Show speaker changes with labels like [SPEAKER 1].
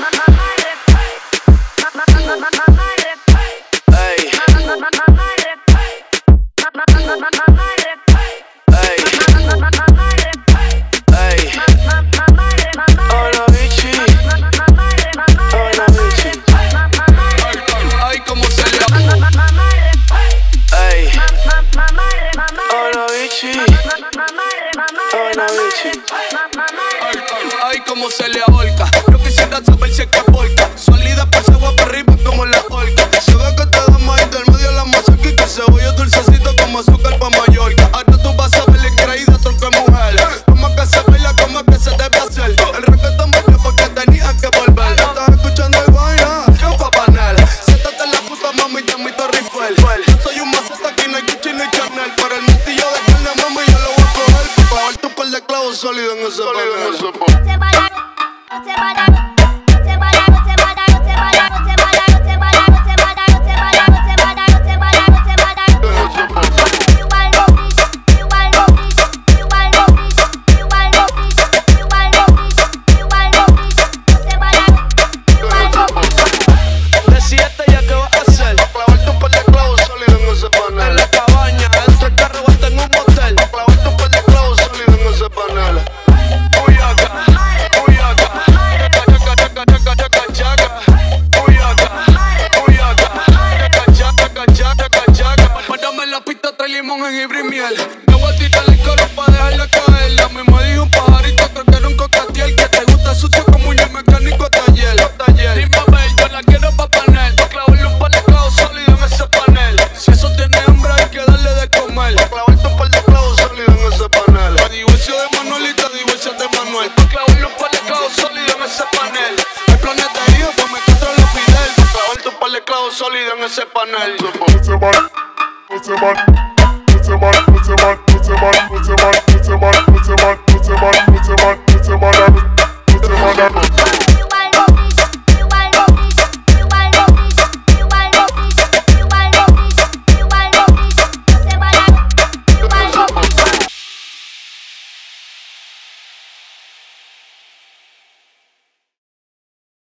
[SPEAKER 1] Bye. como se le ahorca. Yo quisiera saber si es que porca. Salida por ese para arriba como la horca. Se ve que te da más intermedio la mazorca y que se oye dulcecito como azúcar pa' Mallorca. Ahora tú vas a ver el mujer. Como que se baila, como que se debe hacer. El respeto me porque tenía que volver. Estás escuchando el vaina, yo pa' panel. Siéntate en la puta mami, te invito a rifle. Yo soy un maceta, aquí no hay Gucci ni Chanel. Para el multillo de carne, mami, yo lo voy a coger. Pa' tu par de clavos sólido en ese panel.
[SPEAKER 2] Até mais.
[SPEAKER 1] sólida en ese panel.